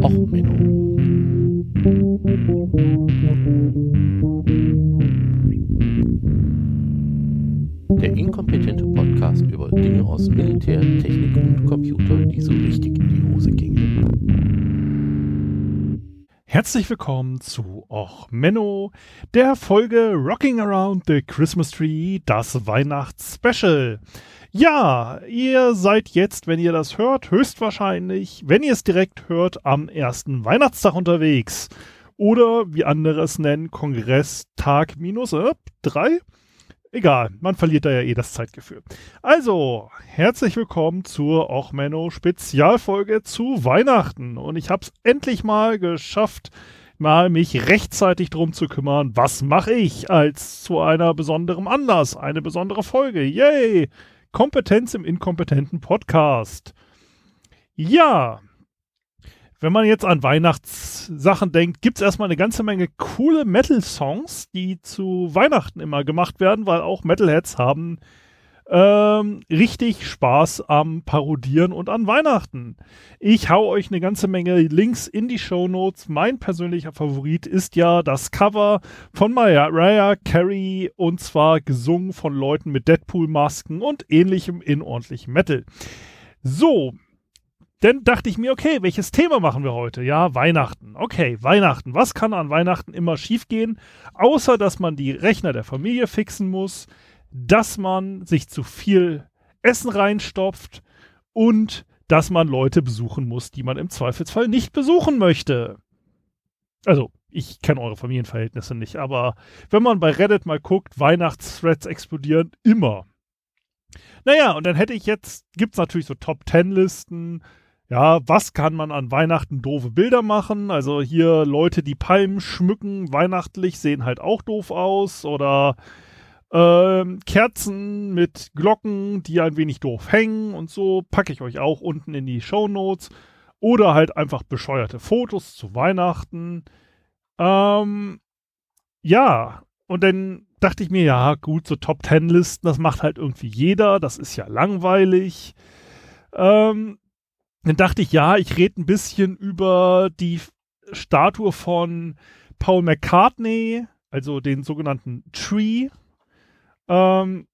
Och, Menno. Der inkompetente Podcast über Dinge aus Militär, Technik und Computer, die so richtig in die Hose gingen. Herzlich willkommen zu Och Menno, der Folge Rocking Around the Christmas Tree, das Weihnachtsspecial. Ja, ihr seid jetzt, wenn ihr das hört, höchstwahrscheinlich, wenn ihr es direkt hört, am ersten Weihnachtstag unterwegs. Oder wie andere es nennen, Kongresstag minus äh, drei. Egal, man verliert da ja eh das Zeitgefühl. Also, herzlich willkommen zur Ochmenno Spezialfolge zu Weihnachten. Und ich habe es endlich mal geschafft, mal mich rechtzeitig drum zu kümmern, was mache ich als zu einer besonderen Anlass, eine besondere Folge. Yay! Kompetenz im inkompetenten Podcast. Ja, wenn man jetzt an Weihnachtssachen denkt, gibt es erstmal eine ganze Menge coole Metal-Songs, die zu Weihnachten immer gemacht werden, weil auch Metalheads haben ähm, richtig Spaß am Parodieren und an Weihnachten. Ich hau euch eine ganze Menge Links in die Show Notes. Mein persönlicher Favorit ist ja das Cover von Mariah Carey und zwar gesungen von Leuten mit Deadpool-Masken und ähnlichem in ordentlichem Metal. So, dann dachte ich mir, okay, welches Thema machen wir heute? Ja, Weihnachten. Okay, Weihnachten. Was kann an Weihnachten immer schiefgehen? Außer, dass man die Rechner der Familie fixen muss, dass man sich zu viel Essen reinstopft und dass man Leute besuchen muss, die man im Zweifelsfall nicht besuchen möchte. Also, ich kenne eure Familienverhältnisse nicht, aber wenn man bei Reddit mal guckt, Weihnachtsthreads explodieren immer. Naja, und dann hätte ich jetzt, gibt es natürlich so Top-10-Listen. Ja, was kann man an Weihnachten doofe Bilder machen? Also hier Leute, die Palmen schmücken, weihnachtlich, sehen halt auch doof aus. Oder ähm, Kerzen mit Glocken, die ein wenig doof hängen und so, packe ich euch auch unten in die Show Notes. Oder halt einfach bescheuerte Fotos zu Weihnachten. Ähm, ja, und dann dachte ich mir, ja, gut, so Top Ten Listen, das macht halt irgendwie jeder, das ist ja langweilig. Ähm, dann dachte ich, ja, ich rede ein bisschen über die Statue von Paul McCartney, also den sogenannten Tree, ähm,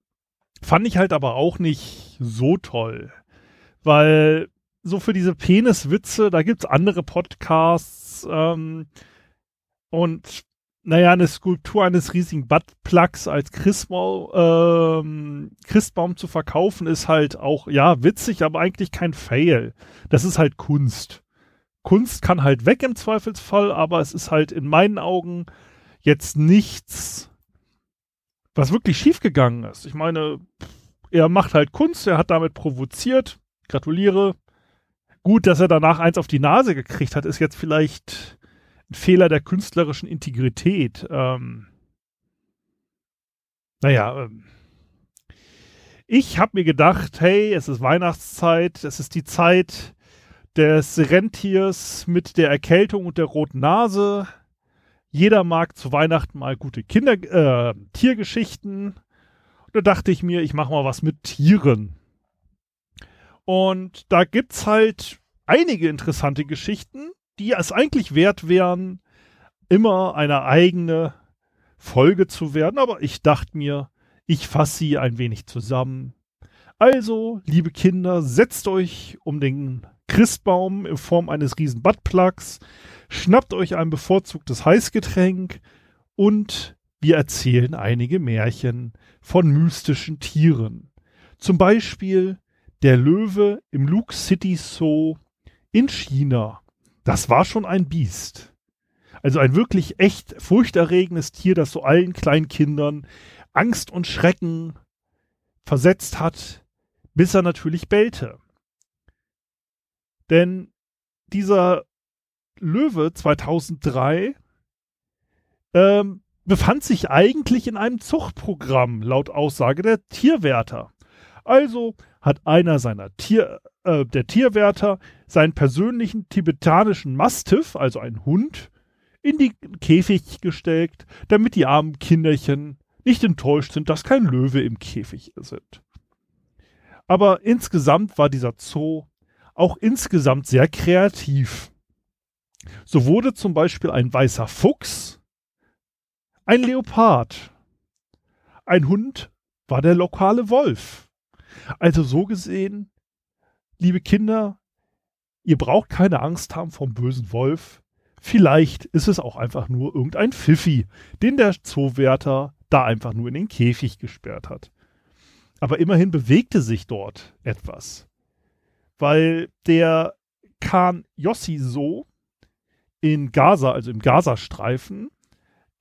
fand ich halt aber auch nicht so toll. Weil so für diese Peniswitze, da gibt es andere Podcasts ähm, und naja, eine Skulptur eines riesigen Buttplugs als Christbaum, ähm, Christbaum zu verkaufen, ist halt auch, ja, witzig, aber eigentlich kein Fail. Das ist halt Kunst. Kunst kann halt weg im Zweifelsfall, aber es ist halt in meinen Augen jetzt nichts, was wirklich schiefgegangen ist. Ich meine, er macht halt Kunst, er hat damit provoziert. Gratuliere. Gut, dass er danach eins auf die Nase gekriegt hat, ist jetzt vielleicht ein Fehler der künstlerischen Integrität. Ähm, naja, ähm, ich habe mir gedacht, hey, es ist Weihnachtszeit, es ist die Zeit des Rentiers mit der Erkältung und der roten Nase. Jeder mag zu Weihnachten mal gute Kinder, äh, Tiergeschichten. Und da dachte ich mir, ich mache mal was mit Tieren. Und da gibt's halt einige interessante Geschichten, die es eigentlich wert wären, immer eine eigene Folge zu werden. Aber ich dachte mir, ich fasse sie ein wenig zusammen. Also, liebe Kinder, setzt euch um den Christbaum in Form eines riesen Buttplugs, schnappt euch ein bevorzugtes Heißgetränk und wir erzählen einige Märchen von mystischen Tieren. Zum Beispiel der Löwe im Luke City Zoo in China. Das war schon ein Biest. Also ein wirklich echt furchterregendes Tier, das so allen kleinen Kindern Angst und Schrecken versetzt hat, bis er natürlich bellte. Denn dieser Löwe 2003 ähm, befand sich eigentlich in einem Zuchtprogramm, laut Aussage der Tierwärter. Also hat einer seiner Tier, äh, der Tierwärter seinen persönlichen tibetanischen Mastiff, also einen Hund, in die Käfig gesteckt, damit die armen Kinderchen nicht enttäuscht sind, dass kein Löwe im Käfig sind. Aber insgesamt war dieser Zoo auch insgesamt sehr kreativ. So wurde zum Beispiel ein weißer Fuchs ein Leopard. Ein Hund war der lokale Wolf. Also so gesehen, liebe Kinder, ihr braucht keine Angst haben vom bösen Wolf. Vielleicht ist es auch einfach nur irgendein Pfiffi, den der Zoowärter da einfach nur in den Käfig gesperrt hat. Aber immerhin bewegte sich dort etwas. Weil der Khan Yossi so in Gaza, also im Gazastreifen,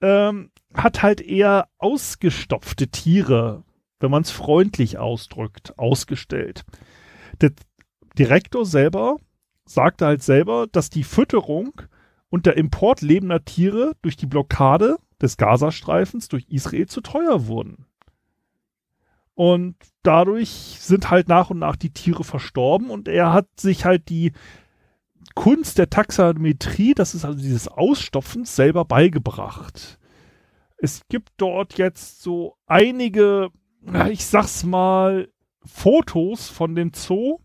ähm, hat halt eher ausgestopfte Tiere, wenn man es freundlich ausdrückt, ausgestellt. Der Direktor selber sagte halt selber, dass die Fütterung und der Import lebender Tiere durch die Blockade des Gazastreifens durch Israel zu teuer wurden. Und dadurch sind halt nach und nach die Tiere verstorben und er hat sich halt die Kunst der Taxametrie, das ist also dieses Ausstopfens, selber beigebracht. Es gibt dort jetzt so einige, ich sag's mal, Fotos von dem Zoo,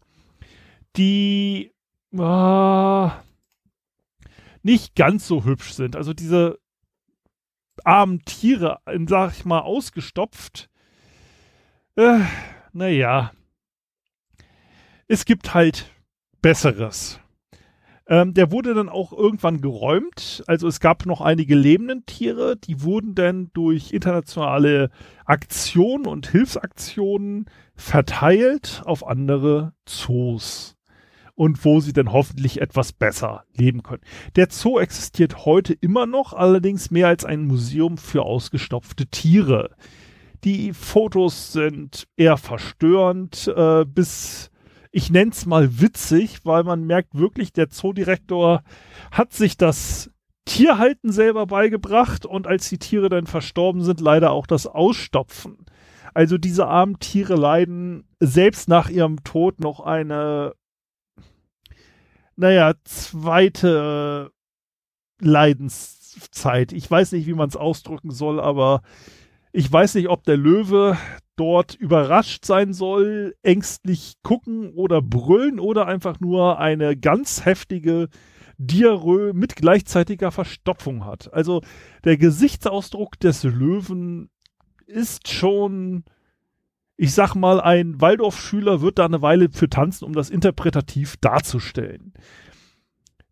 die äh, nicht ganz so hübsch sind. Also diese armen Tiere, sag ich mal, ausgestopft. Äh, naja. Es gibt halt Besseres. Ähm, der wurde dann auch irgendwann geräumt. Also es gab noch einige lebenden Tiere, die wurden dann durch internationale Aktionen und Hilfsaktionen verteilt auf andere Zoos und wo sie dann hoffentlich etwas besser leben können. Der Zoo existiert heute immer noch, allerdings mehr als ein Museum für ausgestopfte Tiere. Die Fotos sind eher verstörend, äh, bis ich nenne es mal witzig, weil man merkt wirklich, der Zoodirektor hat sich das Tierhalten selber beigebracht und als die Tiere dann verstorben sind, leider auch das Ausstopfen. Also diese armen Tiere leiden selbst nach ihrem Tod noch eine naja, zweite Leidenszeit. Ich weiß nicht, wie man es ausdrücken soll, aber ich weiß nicht, ob der Löwe dort überrascht sein soll, ängstlich gucken oder brüllen oder einfach nur eine ganz heftige Diarrhoe mit gleichzeitiger Verstopfung hat. Also der Gesichtsausdruck des Löwen ist schon ich sag mal, ein Waldorfschüler wird da eine Weile für tanzen, um das interpretativ darzustellen.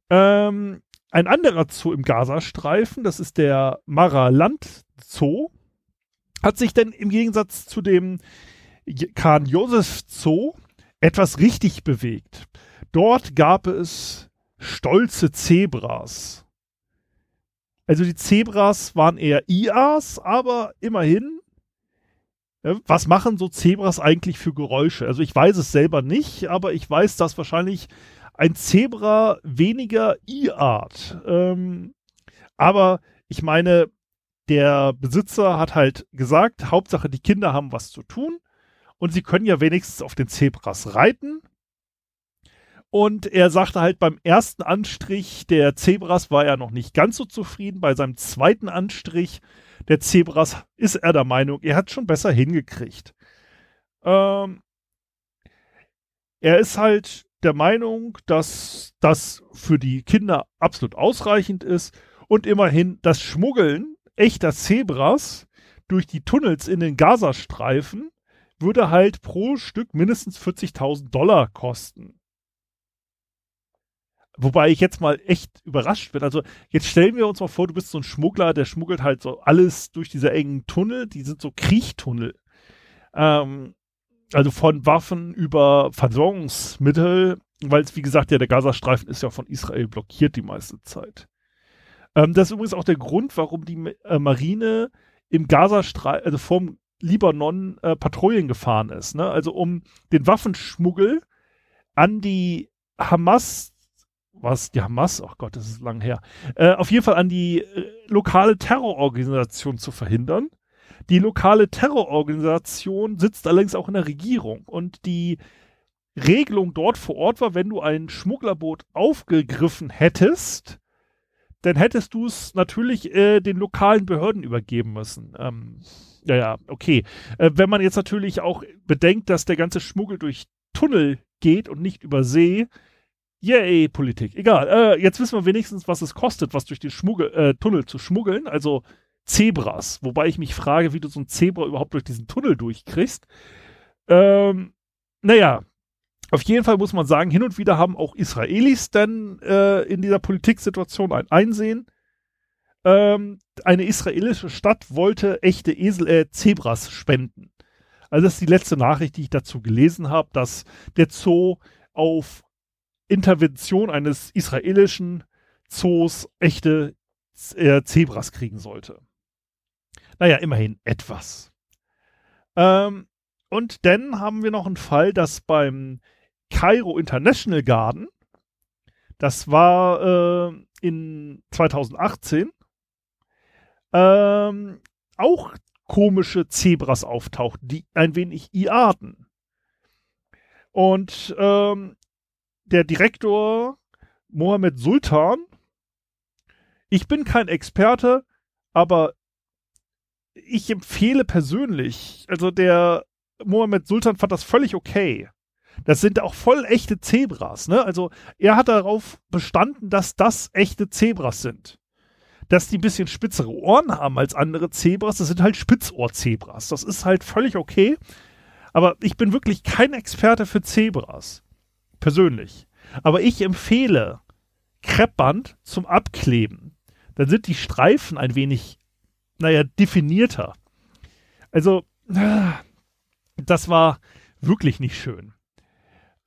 Ähm, ein anderer Zoo im Gazastreifen, das ist der Maraland Zoo, hat sich denn im Gegensatz zu dem Khan Josef Zoo etwas richtig bewegt. Dort gab es stolze Zebras. Also die Zebras waren eher IAs, aber immerhin was machen so Zebras eigentlich für Geräusche? Also ich weiß es selber nicht, aber ich weiß, dass wahrscheinlich ein Zebra weniger I-Art. Ähm, aber ich meine, der Besitzer hat halt gesagt, Hauptsache die Kinder haben was zu tun und sie können ja wenigstens auf den Zebras reiten. Und er sagte halt beim ersten Anstrich der Zebras war er noch nicht ganz so zufrieden. Bei seinem zweiten Anstrich der Zebras ist er der Meinung, er hat schon besser hingekriegt. Ähm, er ist halt der Meinung, dass das für die Kinder absolut ausreichend ist und immerhin das Schmuggeln echter Zebras durch die Tunnels in den Gazastreifen würde halt pro Stück mindestens 40.000 Dollar kosten. Wobei ich jetzt mal echt überrascht bin. Also jetzt stellen wir uns mal vor, du bist so ein Schmuggler, der schmuggelt halt so alles durch diese engen Tunnel, die sind so Kriechtunnel. Ähm, also von Waffen über Versorgungsmittel, weil es, wie gesagt, ja, der Gazastreifen ist ja von Israel blockiert die meiste Zeit. Ähm, das ist übrigens auch der Grund, warum die äh, Marine im Gazastreifen, also vom Libanon äh, Patrouillen gefahren ist. Ne? Also um den Waffenschmuggel an die Hamas was die Hamas, oh Gott, das ist lang her, äh, auf jeden Fall an die äh, lokale Terrororganisation zu verhindern. Die lokale Terrororganisation sitzt allerdings auch in der Regierung und die Regelung dort vor Ort war, wenn du ein Schmugglerboot aufgegriffen hättest, dann hättest du es natürlich äh, den lokalen Behörden übergeben müssen. Ähm, ja, ja, okay. Äh, wenn man jetzt natürlich auch bedenkt, dass der ganze Schmuggel durch Tunnel geht und nicht über See, Yay, Politik. Egal. Äh, jetzt wissen wir wenigstens, was es kostet, was durch den Schmuggel, äh, Tunnel zu schmuggeln. Also Zebras. Wobei ich mich frage, wie du so ein Zebra überhaupt durch diesen Tunnel durchkriegst. Ähm, naja, auf jeden Fall muss man sagen, hin und wieder haben auch Israelis dann äh, in dieser Politiksituation ein Einsehen. Ähm, eine israelische Stadt wollte echte Esel, äh, Zebras spenden. Also das ist die letzte Nachricht, die ich dazu gelesen habe, dass der Zoo auf Intervention eines israelischen Zoos echte äh, Zebras kriegen sollte. Naja, immerhin etwas. Ähm, und dann haben wir noch einen Fall, dass beim Cairo International Garden, das war äh, in 2018, ähm, auch komische Zebras auftauchten, die ein wenig Iarden. Und ähm, der Direktor Mohammed Sultan, ich bin kein Experte, aber ich empfehle persönlich, also der Mohammed Sultan fand das völlig okay. Das sind auch voll echte Zebras, ne? Also er hat darauf bestanden, dass das echte Zebras sind. Dass die ein bisschen spitzere Ohren haben als andere Zebras, das sind halt Spitzohr-Zebras. Das ist halt völlig okay. Aber ich bin wirklich kein Experte für Zebras persönlich. Aber ich empfehle Kreppband zum Abkleben. Dann sind die Streifen ein wenig, naja, definierter. Also, das war wirklich nicht schön.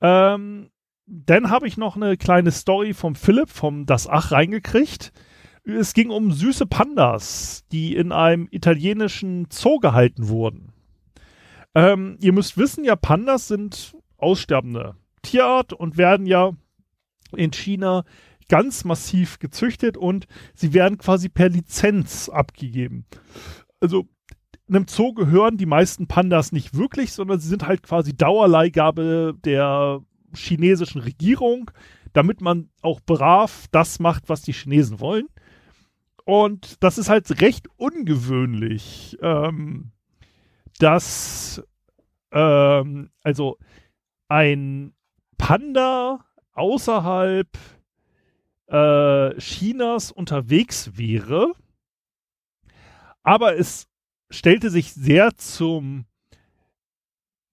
Ähm, dann habe ich noch eine kleine Story vom Philipp vom Das Ach reingekriegt. Es ging um süße Pandas, die in einem italienischen Zoo gehalten wurden. Ähm, ihr müsst wissen, ja, Pandas sind aussterbende Tierart und werden ja in China ganz massiv gezüchtet und sie werden quasi per Lizenz abgegeben. Also einem Zoo gehören die meisten Pandas nicht wirklich, sondern sie sind halt quasi Dauerleihgabe der chinesischen Regierung, damit man auch brav das macht, was die Chinesen wollen. Und das ist halt recht ungewöhnlich, ähm, dass ähm, also ein Panda außerhalb äh, Chinas unterwegs wäre, aber es stellte sich sehr zum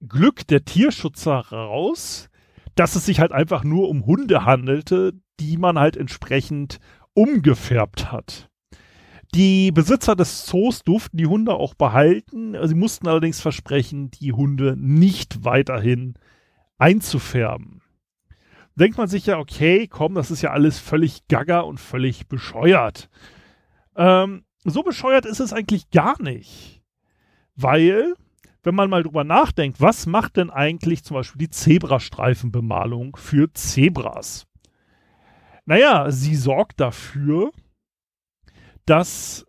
Glück der Tierschützer heraus, dass es sich halt einfach nur um Hunde handelte, die man halt entsprechend umgefärbt hat. Die Besitzer des Zoos durften die Hunde auch behalten. Sie mussten allerdings versprechen, die Hunde nicht weiterhin einzufärben. Denkt man sich ja, okay, komm, das ist ja alles völlig gaga und völlig bescheuert. Ähm, so bescheuert ist es eigentlich gar nicht. Weil, wenn man mal drüber nachdenkt, was macht denn eigentlich zum Beispiel die Zebrastreifenbemalung für Zebras? Naja, sie sorgt dafür, dass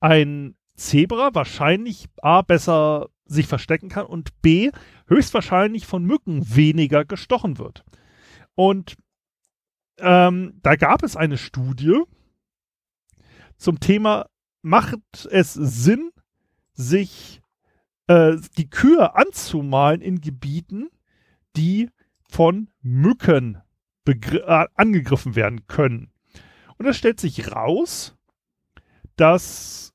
ein Zebra wahrscheinlich A besser sich verstecken kann und B höchstwahrscheinlich von Mücken weniger gestochen wird. Und ähm, da gab es eine Studie zum Thema, macht es Sinn, sich äh, die Kühe anzumalen in Gebieten, die von Mücken äh, angegriffen werden können. Und es stellt sich raus, dass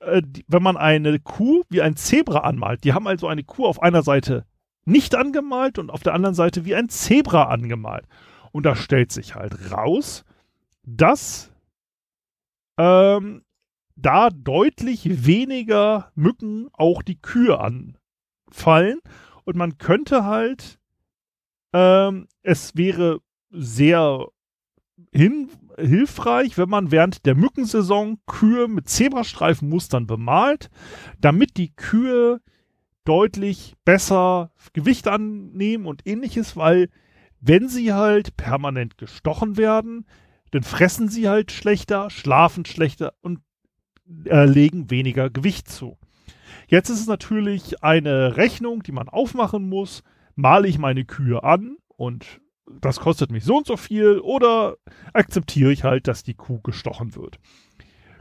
äh, wenn man eine Kuh wie ein Zebra anmalt, die haben also eine Kuh auf einer Seite nicht angemalt und auf der anderen Seite wie ein Zebra angemalt. Und da stellt sich halt raus, dass ähm, da deutlich weniger Mücken auch die Kühe anfallen. Und man könnte halt, ähm, es wäre sehr hin, hilfreich, wenn man während der Mückensaison Kühe mit Zebrastreifenmustern bemalt, damit die Kühe deutlich besser Gewicht annehmen und ähnliches, weil wenn sie halt permanent gestochen werden, dann fressen sie halt schlechter, schlafen schlechter und äh, legen weniger Gewicht zu. Jetzt ist es natürlich eine Rechnung, die man aufmachen muss. Male ich meine Kühe an und das kostet mich so und so viel oder akzeptiere ich halt, dass die Kuh gestochen wird.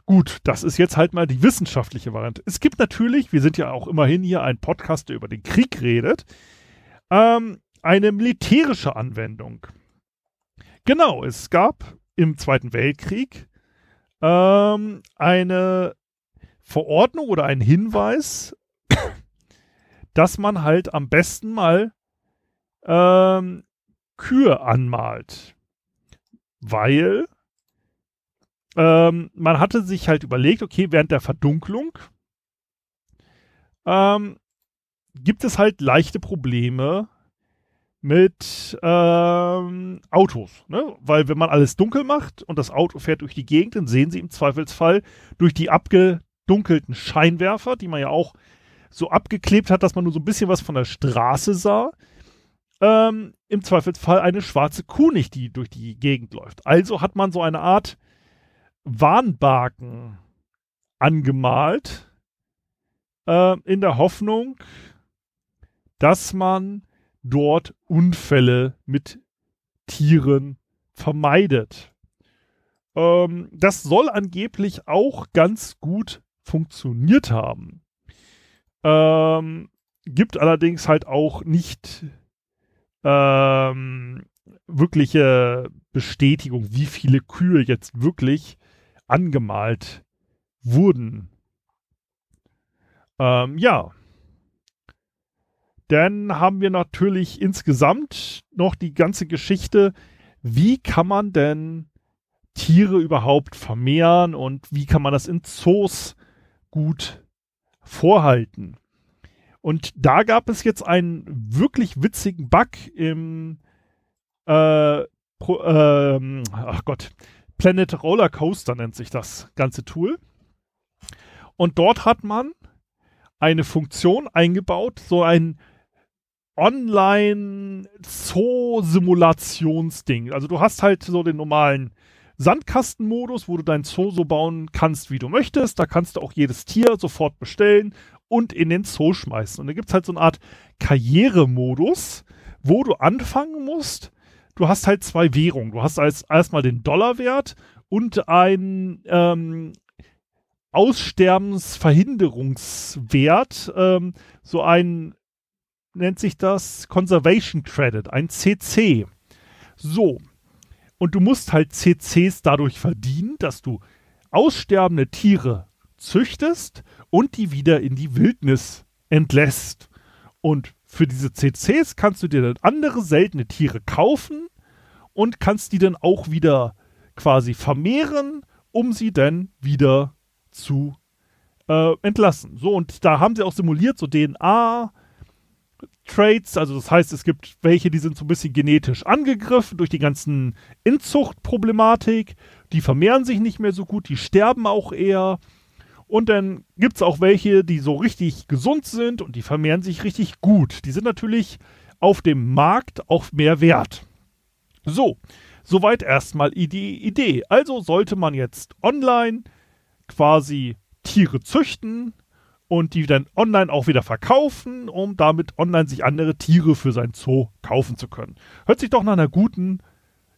Gut, das ist jetzt halt mal die wissenschaftliche Variante. Es gibt natürlich, wir sind ja auch immerhin hier ein Podcast, der über den Krieg redet, ähm, eine militärische Anwendung. Genau, es gab im Zweiten Weltkrieg ähm, eine Verordnung oder einen Hinweis, dass man halt am besten mal ähm, Kühe anmalt. Weil ähm, man hatte sich halt überlegt, okay, während der Verdunklung ähm, gibt es halt leichte Probleme mit ähm, Autos. Ne? Weil wenn man alles dunkel macht und das Auto fährt durch die Gegend, dann sehen sie im Zweifelsfall durch die abgedunkelten Scheinwerfer, die man ja auch so abgeklebt hat, dass man nur so ein bisschen was von der Straße sah, ähm, im Zweifelsfall eine schwarze Kuh nicht, die durch die Gegend läuft. Also hat man so eine Art Warnbaken angemalt, äh, in der Hoffnung, dass man dort Unfälle mit Tieren vermeidet. Ähm, das soll angeblich auch ganz gut funktioniert haben. Ähm, gibt allerdings halt auch nicht ähm, wirkliche Bestätigung, wie viele Kühe jetzt wirklich angemalt wurden. Ähm, ja. Dann haben wir natürlich insgesamt noch die ganze Geschichte, wie kann man denn Tiere überhaupt vermehren und wie kann man das in Zoos gut vorhalten. Und da gab es jetzt einen wirklich witzigen Bug im äh, Pro, ähm, ach Gott, Planet Roller Coaster nennt sich das ganze Tool. Und dort hat man eine Funktion eingebaut, so ein Online-Zoo-Simulationsding. Also du hast halt so den normalen Sandkastenmodus, wo du dein Zoo so bauen kannst, wie du möchtest. Da kannst du auch jedes Tier sofort bestellen und in den Zoo schmeißen. Und da gibt es halt so eine Art Karrieremodus, wo du anfangen musst. Du hast halt zwei Währungen. Du hast als erstmal den Dollarwert und ein ähm, Aussterbensverhinderungswert, ähm, so ein, nennt sich das Conservation Credit, ein CC. So. Und du musst halt CCs dadurch verdienen, dass du aussterbende Tiere züchtest und die wieder in die Wildnis entlässt. Und für diese CCs kannst du dir dann andere seltene Tiere kaufen und kannst die dann auch wieder quasi vermehren, um sie dann wieder zu äh, entlassen. So, und da haben sie auch simuliert, so DNA. Traits, also das heißt, es gibt welche, die sind so ein bisschen genetisch angegriffen durch die ganzen Inzuchtproblematik, die vermehren sich nicht mehr so gut, die sterben auch eher. Und dann gibt es auch welche, die so richtig gesund sind und die vermehren sich richtig gut. Die sind natürlich auf dem Markt auch mehr wert. So, soweit erstmal die Idee. Also sollte man jetzt online quasi Tiere züchten und die dann online auch wieder verkaufen, um damit online sich andere Tiere für sein Zoo kaufen zu können. Hört sich doch nach einer guten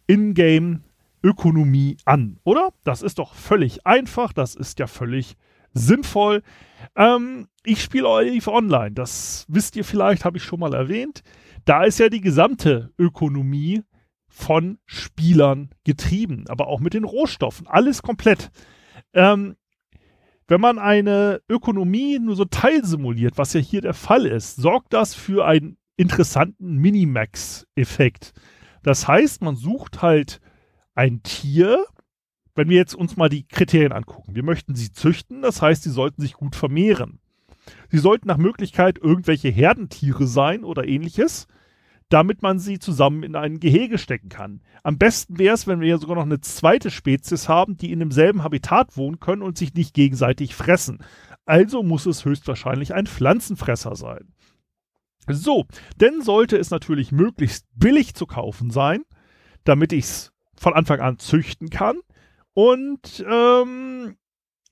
Ingame-Ökonomie an, oder? Das ist doch völlig einfach, das ist ja völlig sinnvoll. Ähm, ich spiele Olive Online, das wisst ihr vielleicht, habe ich schon mal erwähnt. Da ist ja die gesamte Ökonomie von Spielern getrieben, aber auch mit den Rohstoffen, alles komplett. Ähm, wenn man eine Ökonomie nur so teilsimuliert, was ja hier der Fall ist, sorgt das für einen interessanten Minimax-Effekt. Das heißt, man sucht halt ein Tier, wenn wir jetzt uns mal die Kriterien angucken. Wir möchten sie züchten, das heißt, sie sollten sich gut vermehren. Sie sollten nach Möglichkeit irgendwelche Herdentiere sein oder ähnliches damit man sie zusammen in ein Gehege stecken kann. Am besten wäre es, wenn wir sogar noch eine zweite Spezies haben, die in demselben Habitat wohnen können und sich nicht gegenseitig fressen. Also muss es höchstwahrscheinlich ein Pflanzenfresser sein. So, denn sollte es natürlich möglichst billig zu kaufen sein, damit ich es von Anfang an züchten kann. Und ähm,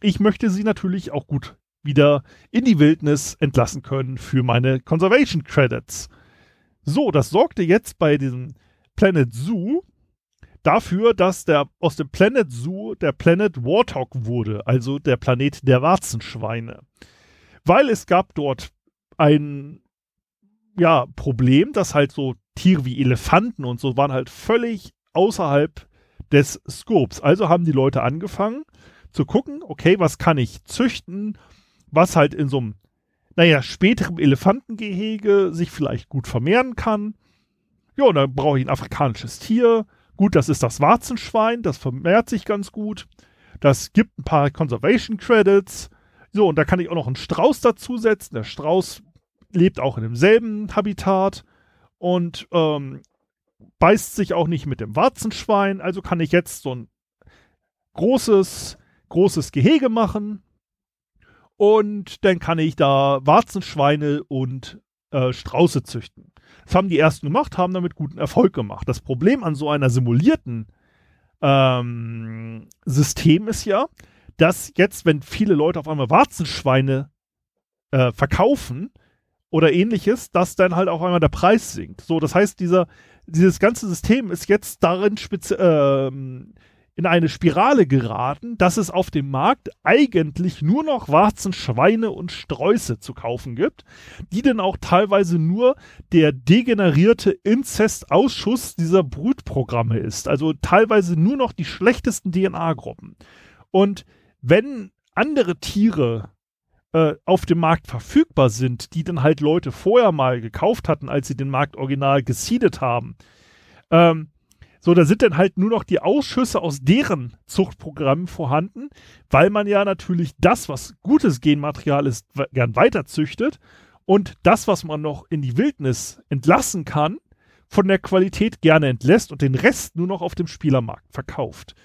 ich möchte sie natürlich auch gut wieder in die Wildnis entlassen können für meine Conservation Credits. So, das sorgte jetzt bei diesem Planet Zoo dafür, dass der aus dem Planet Zoo der Planet Warthog wurde, also der Planet der Warzenschweine. Weil es gab dort ein ja, Problem, dass halt so Tiere wie Elefanten und so waren halt völlig außerhalb des Scopes. Also haben die Leute angefangen zu gucken, okay, was kann ich züchten, was halt in so einem, naja, späteren Elefantengehege sich vielleicht gut vermehren kann. Ja, und dann brauche ich ein afrikanisches Tier. Gut, das ist das Warzenschwein, das vermehrt sich ganz gut. Das gibt ein paar Conservation Credits. So, und da kann ich auch noch einen Strauß dazusetzen. Der Strauß lebt auch in demselben Habitat und ähm, beißt sich auch nicht mit dem Warzenschwein. Also kann ich jetzt so ein großes, großes Gehege machen. Und dann kann ich da Warzenschweine und äh, Strauße züchten. Das haben die ersten gemacht, haben damit guten Erfolg gemacht. Das Problem an so einer simulierten ähm, System ist ja, dass jetzt, wenn viele Leute auf einmal Warzenschweine äh, verkaufen oder ähnliches, dass dann halt auf einmal der Preis sinkt. So, das heißt, dieser, dieses ganze System ist jetzt darin ähm, in eine Spirale geraten, dass es auf dem Markt eigentlich nur noch Warzen, Schweine und Sträuße zu kaufen gibt, die dann auch teilweise nur der degenerierte Inzestausschuss dieser Brutprogramme ist. Also teilweise nur noch die schlechtesten DNA-Gruppen. Und wenn andere Tiere äh, auf dem Markt verfügbar sind, die dann halt Leute vorher mal gekauft hatten, als sie den Markt original gesiedet haben, ähm, so, da sind dann halt nur noch die Ausschüsse aus deren Zuchtprogrammen vorhanden, weil man ja natürlich das, was gutes Genmaterial ist, gern weiter züchtet und das, was man noch in die Wildnis entlassen kann, von der Qualität gerne entlässt und den Rest nur noch auf dem Spielermarkt verkauft.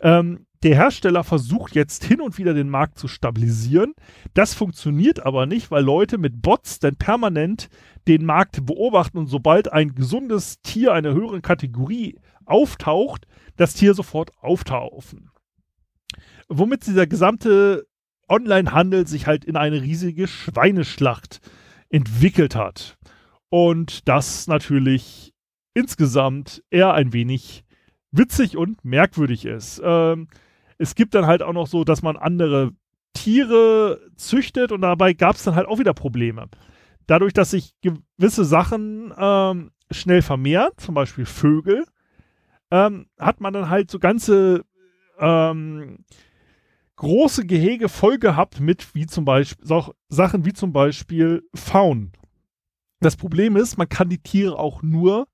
Ähm, der Hersteller versucht jetzt hin und wieder den Markt zu stabilisieren. Das funktioniert aber nicht, weil Leute mit Bots dann permanent den Markt beobachten und sobald ein gesundes Tier einer höheren Kategorie auftaucht, das Tier sofort auftaufen. Womit dieser gesamte Online-Handel sich halt in eine riesige Schweineschlacht entwickelt hat. Und das natürlich insgesamt eher ein wenig witzig und merkwürdig ist. Ähm, es gibt dann halt auch noch so, dass man andere Tiere züchtet und dabei gab es dann halt auch wieder Probleme. Dadurch, dass sich gewisse Sachen ähm, schnell vermehren, zum Beispiel Vögel, ähm, hat man dann halt so ganze ähm, große Gehege voll gehabt mit wie zum Beispiel so, Sachen wie zum Beispiel Faun. Das Problem ist, man kann die Tiere auch nur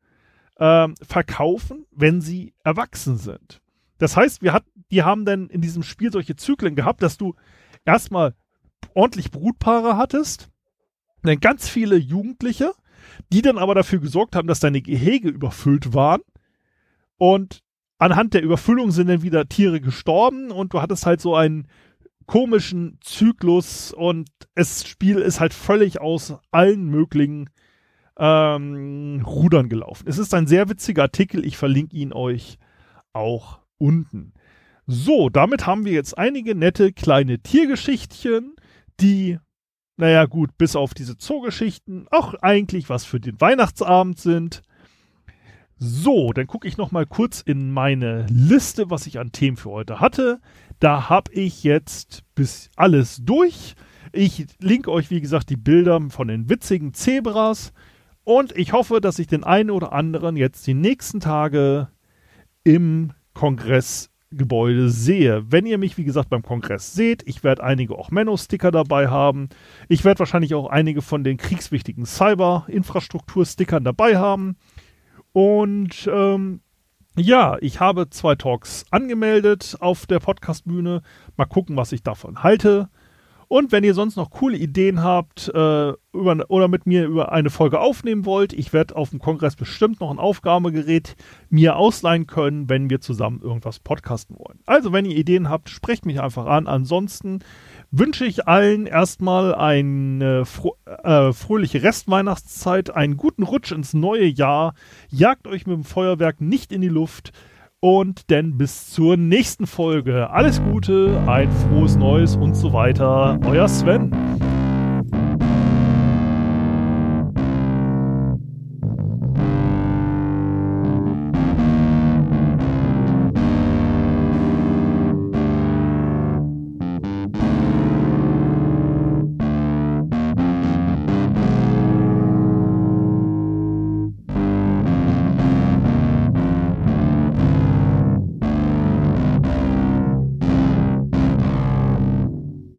ähm, verkaufen, wenn sie erwachsen sind. Das heißt, wir hat, die haben dann in diesem Spiel solche Zyklen gehabt, dass du erstmal ordentlich Brutpaare hattest, dann ganz viele Jugendliche, die dann aber dafür gesorgt haben, dass deine Gehege überfüllt waren und anhand der Überfüllung sind dann wieder Tiere gestorben und du hattest halt so einen komischen Zyklus und das Spiel ist halt völlig aus allen möglichen ähm, Rudern gelaufen. Es ist ein sehr witziger Artikel, ich verlinke ihn euch auch unten. So, damit haben wir jetzt einige nette kleine Tiergeschichtchen, die, naja gut, bis auf diese Zoogeschichten auch eigentlich was für den Weihnachtsabend sind. So, dann gucke ich noch mal kurz in meine Liste, was ich an Themen für heute hatte. Da habe ich jetzt bis alles durch. Ich linke euch, wie gesagt, die Bilder von den witzigen Zebras. Und ich hoffe, dass ich den einen oder anderen jetzt die nächsten Tage im Kongressgebäude sehe. Wenn ihr mich, wie gesagt, beim Kongress seht, ich werde einige auch Menno-Sticker dabei haben. Ich werde wahrscheinlich auch einige von den kriegswichtigen Cyber-Infrastruktur-Stickern dabei haben. Und ähm, ja, ich habe zwei Talks angemeldet auf der Podcastbühne. Mal gucken, was ich davon halte. Und wenn ihr sonst noch coole Ideen habt äh, über, oder mit mir über eine Folge aufnehmen wollt, ich werde auf dem Kongress bestimmt noch ein Aufgabegerät mir ausleihen können, wenn wir zusammen irgendwas podcasten wollen. Also, wenn ihr Ideen habt, sprecht mich einfach an. Ansonsten wünsche ich allen erstmal eine fro äh, fröhliche Restweihnachtszeit, einen guten Rutsch ins neue Jahr. Jagt euch mit dem Feuerwerk nicht in die Luft. Und dann bis zur nächsten Folge. Alles Gute, ein frohes Neues und so weiter. Euer Sven.